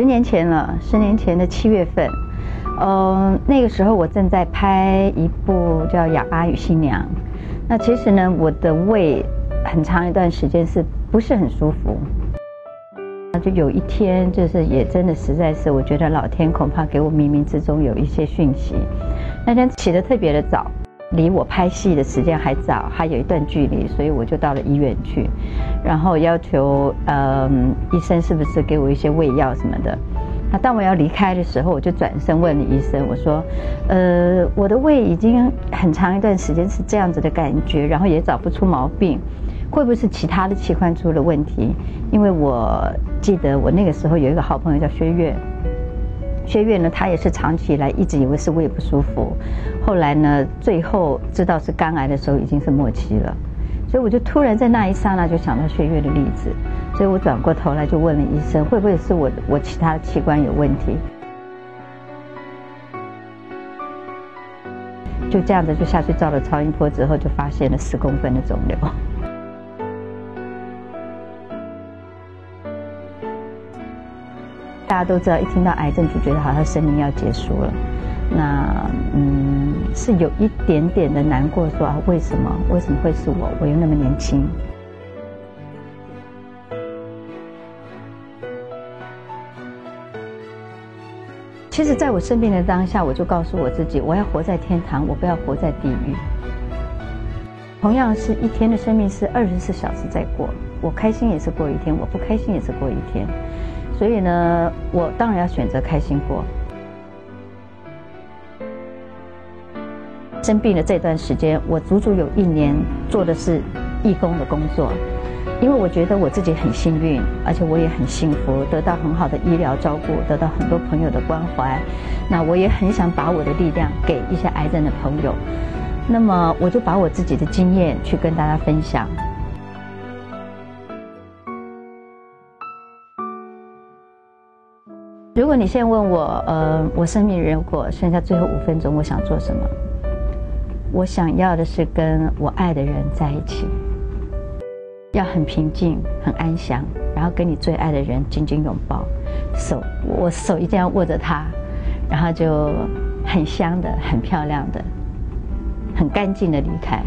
十年前了，十年前的七月份，嗯，那个时候我正在拍一部叫《哑巴与新娘》，那其实呢，我的胃很长一段时间是不是很舒服？那就有一天，就是也真的实在是，我觉得老天恐怕给我冥冥之中有一些讯息。那天起得特别的早。离我拍戏的时间还早，还有一段距离，所以我就到了医院去，然后要求嗯医生是不是给我一些胃药什么的。那当我要离开的时候，我就转身问了医生，我说：“呃，我的胃已经很长一段时间是这样子的感觉，然后也找不出毛病，会不会是其他的器官出了问题？因为我记得我那个时候有一个好朋友叫薛岳。”薛岳呢，他也是长期以来一直以为是胃不舒服，后来呢，最后知道是肝癌的时候已经是末期了，所以我就突然在那一刹那就想到薛岳的例子，所以我转过头来就问了医生，会不会是我我其他的器官有问题？就这样子就下去照了超音波之后，就发现了十公分的肿瘤。大家都知道，一听到癌症就觉得好像生命要结束了。那嗯，是有一点点的难过，说啊，为什么？为什么会是我？我又那么年轻。其实，在我生病的当下，我就告诉我自己，我要活在天堂，我不要活在地狱。同样是一天的生命是二十四小时在过，我开心也是过一天，我不开心也是过一天。所以呢，我当然要选择开心过。生病的这段时间，我足足有一年做的是义工的工作，因为我觉得我自己很幸运，而且我也很幸福，得到很好的医疗照顾，得到很多朋友的关怀。那我也很想把我的力量给一些癌症的朋友，那么我就把我自己的经验去跟大家分享。如果你现在问我，呃，我生命如果剩下最后五分钟，我想做什么？我想要的是跟我爱的人在一起，要很平静、很安详，然后跟你最爱的人紧紧拥抱，手我手一定要握着他，然后就很香的、很漂亮的、很干净的离开。